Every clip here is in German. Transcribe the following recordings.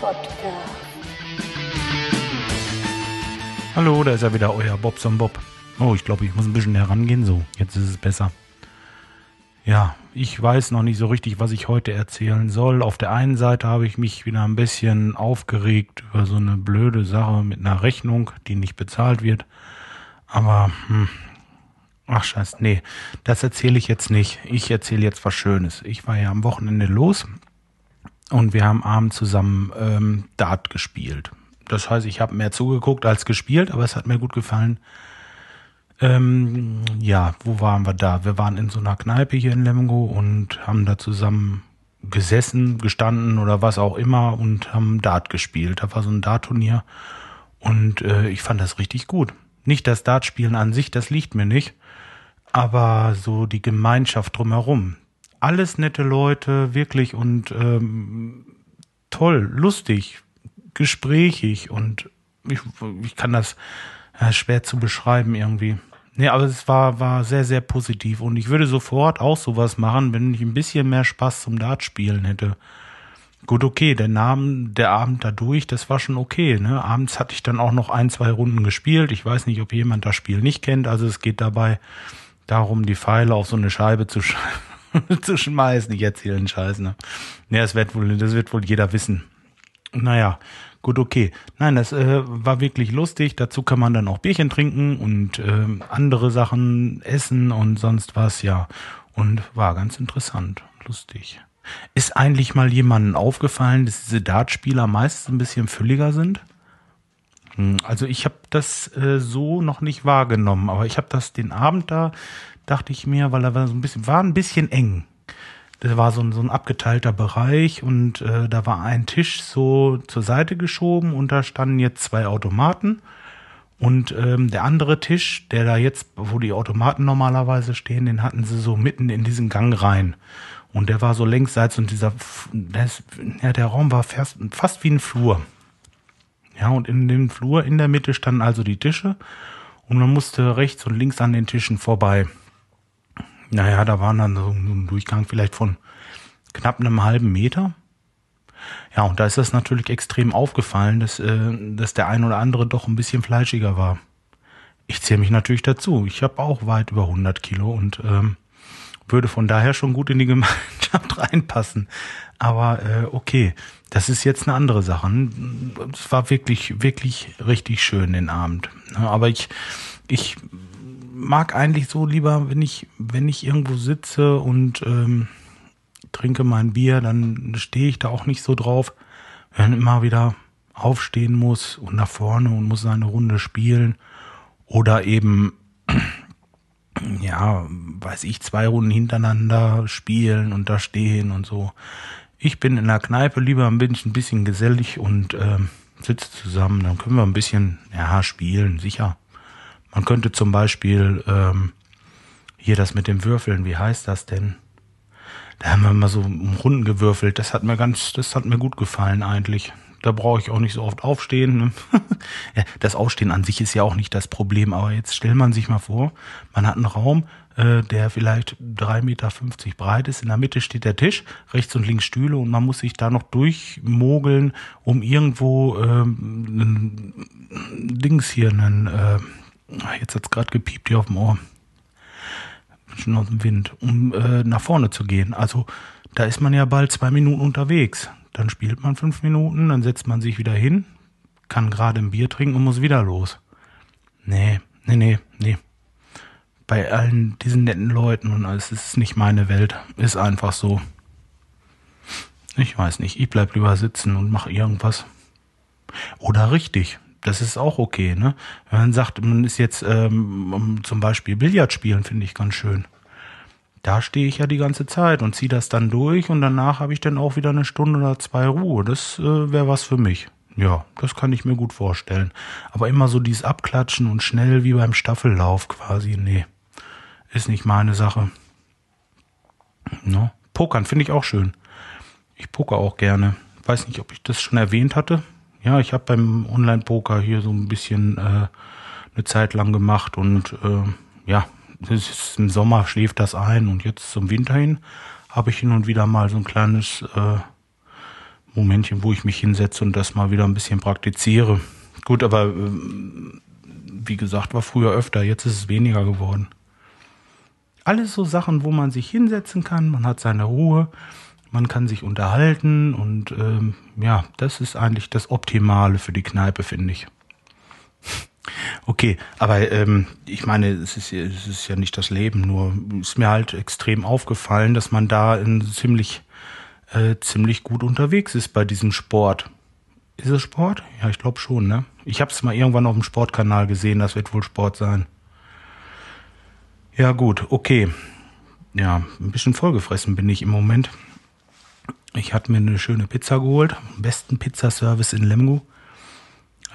Podcast. Hallo, da ist ja wieder euer Bobson Bob. Oh, ich glaube, ich muss ein bisschen herangehen. So, jetzt ist es besser. Ja, ich weiß noch nicht so richtig, was ich heute erzählen soll. Auf der einen Seite habe ich mich wieder ein bisschen aufgeregt über so eine blöde Sache mit einer Rechnung, die nicht bezahlt wird. Aber, hm, ach scheiße, nee, das erzähle ich jetzt nicht. Ich erzähle jetzt was Schönes. Ich war ja am Wochenende los und wir haben abends zusammen ähm, Dart gespielt. Das heißt, ich habe mehr zugeguckt als gespielt, aber es hat mir gut gefallen. Ähm, ja, wo waren wir da? Wir waren in so einer Kneipe hier in Lemgo und haben da zusammen gesessen, gestanden oder was auch immer und haben Dart gespielt. Da war so ein Dart-Turnier und äh, ich fand das richtig gut. Nicht das Dartspielen an sich, das liegt mir nicht, aber so die Gemeinschaft drumherum. Alles nette Leute, wirklich und ähm, toll, lustig, gesprächig und ich, ich kann das ja, schwer zu beschreiben irgendwie. Nee, aber es war, war sehr, sehr positiv und ich würde sofort auch sowas machen, wenn ich ein bisschen mehr Spaß zum Dartspielen hätte. Gut, okay, der Name, der Abend dadurch, das war schon okay. Ne? Abends hatte ich dann auch noch ein, zwei Runden gespielt. Ich weiß nicht, ob jemand das Spiel nicht kennt. Also es geht dabei darum, die Pfeile auf so eine Scheibe zu, sch zu schmeißen. Ich erzähle einen Scheiß, ne? Ja, das wird wohl, das wird wohl jeder wissen. Naja, gut, okay. Nein, das äh, war wirklich lustig. Dazu kann man dann auch Bierchen trinken und äh, andere Sachen essen und sonst was, ja. Und war ganz interessant, lustig. Ist eigentlich mal jemandem aufgefallen, dass diese Dartspieler meistens ein bisschen fülliger sind? Hm, Also ich habe das äh, so noch nicht wahrgenommen, aber ich habe das den Abend da, dachte ich mir, weil er war so ein bisschen, war ein bisschen eng. Das war so ein, so ein abgeteilter Bereich und äh, da war ein Tisch so zur Seite geschoben und da standen jetzt zwei Automaten. Und ähm, der andere Tisch, der da jetzt, wo die Automaten normalerweise stehen, den hatten sie so mitten in diesen Gang rein. Und der war so längsseits und dieser, das, ja, der Raum war fast, fast wie ein Flur. Ja, und in dem Flur in der Mitte standen also die Tische und man musste rechts und links an den Tischen vorbei. Naja, da waren dann so ein Durchgang vielleicht von knapp einem halben Meter. Ja, und da ist das natürlich extrem aufgefallen, dass, äh, dass der ein oder andere doch ein bisschen fleischiger war. Ich zähle mich natürlich dazu. Ich habe auch weit über 100 Kilo und ähm, würde von daher schon gut in die Gemeinschaft reinpassen. Aber äh, okay, das ist jetzt eine andere Sache. Es war wirklich, wirklich richtig schön den Abend. Aber ich, ich mag eigentlich so lieber, wenn ich, wenn ich irgendwo sitze und ähm, trinke mein Bier, dann stehe ich da auch nicht so drauf, wenn immer wieder aufstehen muss und nach vorne und muss seine Runde spielen oder eben ja, weiß ich, zwei Runden hintereinander spielen und da stehen und so. Ich bin in der Kneipe lieber ein bisschen, ein bisschen gesellig und ähm, sitze zusammen. Dann können wir ein bisschen, ja, spielen, sicher. Man könnte zum Beispiel ähm, hier das mit dem Würfeln, wie heißt das denn? Da haben wir mal so Runden gewürfelt. Das hat mir ganz, das hat mir gut gefallen eigentlich. Da brauche ich auch nicht so oft aufstehen. Ne? Das Aufstehen an sich ist ja auch nicht das Problem, aber jetzt stellt man sich mal vor, man hat einen Raum, äh, der vielleicht 3,50 Meter breit ist. In der Mitte steht der Tisch, rechts und links Stühle und man muss sich da noch durchmogeln, um irgendwo ähm, ein Dings hier, einen, äh, jetzt hat's gerade gepiept hier auf dem Ohr schon aus dem Wind, um äh, nach vorne zu gehen. Also da ist man ja bald zwei Minuten unterwegs. Dann spielt man fünf Minuten, dann setzt man sich wieder hin, kann gerade ein Bier trinken und muss wieder los. Nee, nee, nee, nee. Bei allen diesen netten Leuten und alles ist nicht meine Welt. Ist einfach so. Ich weiß nicht, ich bleib lieber sitzen und mache irgendwas. Oder richtig. Das ist auch okay, ne? Wenn man sagt, man ist jetzt ähm, zum Beispiel Billard spielen, finde ich ganz schön. Da stehe ich ja die ganze Zeit und ziehe das dann durch und danach habe ich dann auch wieder eine Stunde oder zwei Ruhe. Das äh, wäre was für mich. Ja, das kann ich mir gut vorstellen. Aber immer so dieses Abklatschen und schnell wie beim Staffellauf quasi, nee. Ist nicht meine Sache. No. Pokern finde ich auch schön. Ich poker auch gerne. Weiß nicht, ob ich das schon erwähnt hatte. Ja, ich habe beim Online-Poker hier so ein bisschen äh, eine Zeit lang gemacht und äh, ja, im Sommer schläft das ein und jetzt zum Winter hin habe ich hin und wieder mal so ein kleines äh, Momentchen, wo ich mich hinsetze und das mal wieder ein bisschen praktiziere. Gut, aber äh, wie gesagt, war früher öfter, jetzt ist es weniger geworden. Alles so Sachen, wo man sich hinsetzen kann, man hat seine Ruhe, man kann sich unterhalten und ähm, ja, das ist eigentlich das Optimale für die Kneipe, finde ich. Okay, aber ähm, ich meine, es ist, es ist ja nicht das Leben, nur ist mir halt extrem aufgefallen, dass man da in ziemlich, äh, ziemlich gut unterwegs ist bei diesem Sport. Ist es Sport? Ja, ich glaube schon, ne? Ich habe es mal irgendwann auf dem Sportkanal gesehen, das wird wohl Sport sein. Ja, gut, okay. Ja, ein bisschen vollgefressen bin ich im Moment. Ich hatte mir eine schöne Pizza geholt, besten Pizzaservice in Lemgo.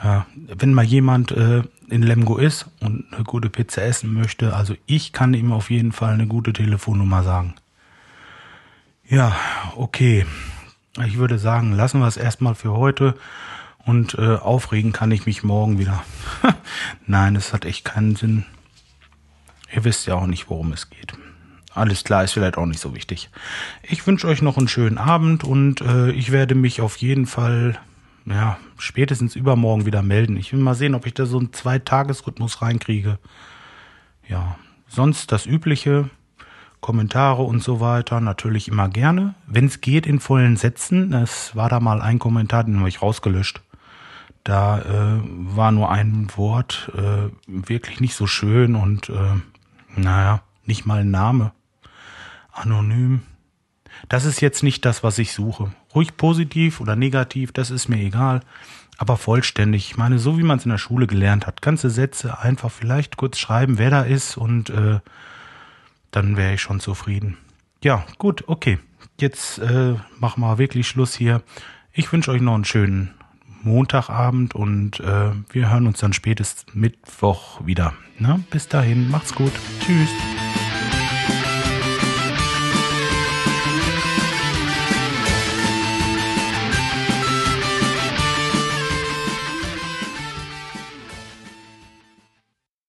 Ja, wenn mal jemand äh, in Lemgo ist und eine gute Pizza essen möchte, also ich kann ihm auf jeden Fall eine gute Telefonnummer sagen. Ja, okay. Ich würde sagen, lassen wir es erstmal für heute und äh, aufregen kann ich mich morgen wieder. Nein, es hat echt keinen Sinn. Ihr wisst ja auch nicht, worum es geht. Alles klar, ist vielleicht auch nicht so wichtig. Ich wünsche euch noch einen schönen Abend und äh, ich werde mich auf jeden Fall ja, spätestens übermorgen wieder melden. Ich will mal sehen, ob ich da so einen Zweitagesrhythmus reinkriege. Ja, sonst das Übliche, Kommentare und so weiter, natürlich immer gerne. Wenn es geht, in vollen Sätzen. Es war da mal ein Kommentar, den habe ich rausgelöscht. Da äh, war nur ein Wort äh, wirklich nicht so schön und äh, naja, nicht mal ein Name. Anonym. Das ist jetzt nicht das, was ich suche. Ruhig positiv oder negativ, das ist mir egal. Aber vollständig. Ich meine, so wie man es in der Schule gelernt hat. Ganze Sätze einfach vielleicht kurz schreiben, wer da ist und äh, dann wäre ich schon zufrieden. Ja, gut, okay. Jetzt äh, machen wir wirklich Schluss hier. Ich wünsche euch noch einen schönen Montagabend und äh, wir hören uns dann spätestens Mittwoch wieder. Na, bis dahin, macht's gut. Tschüss.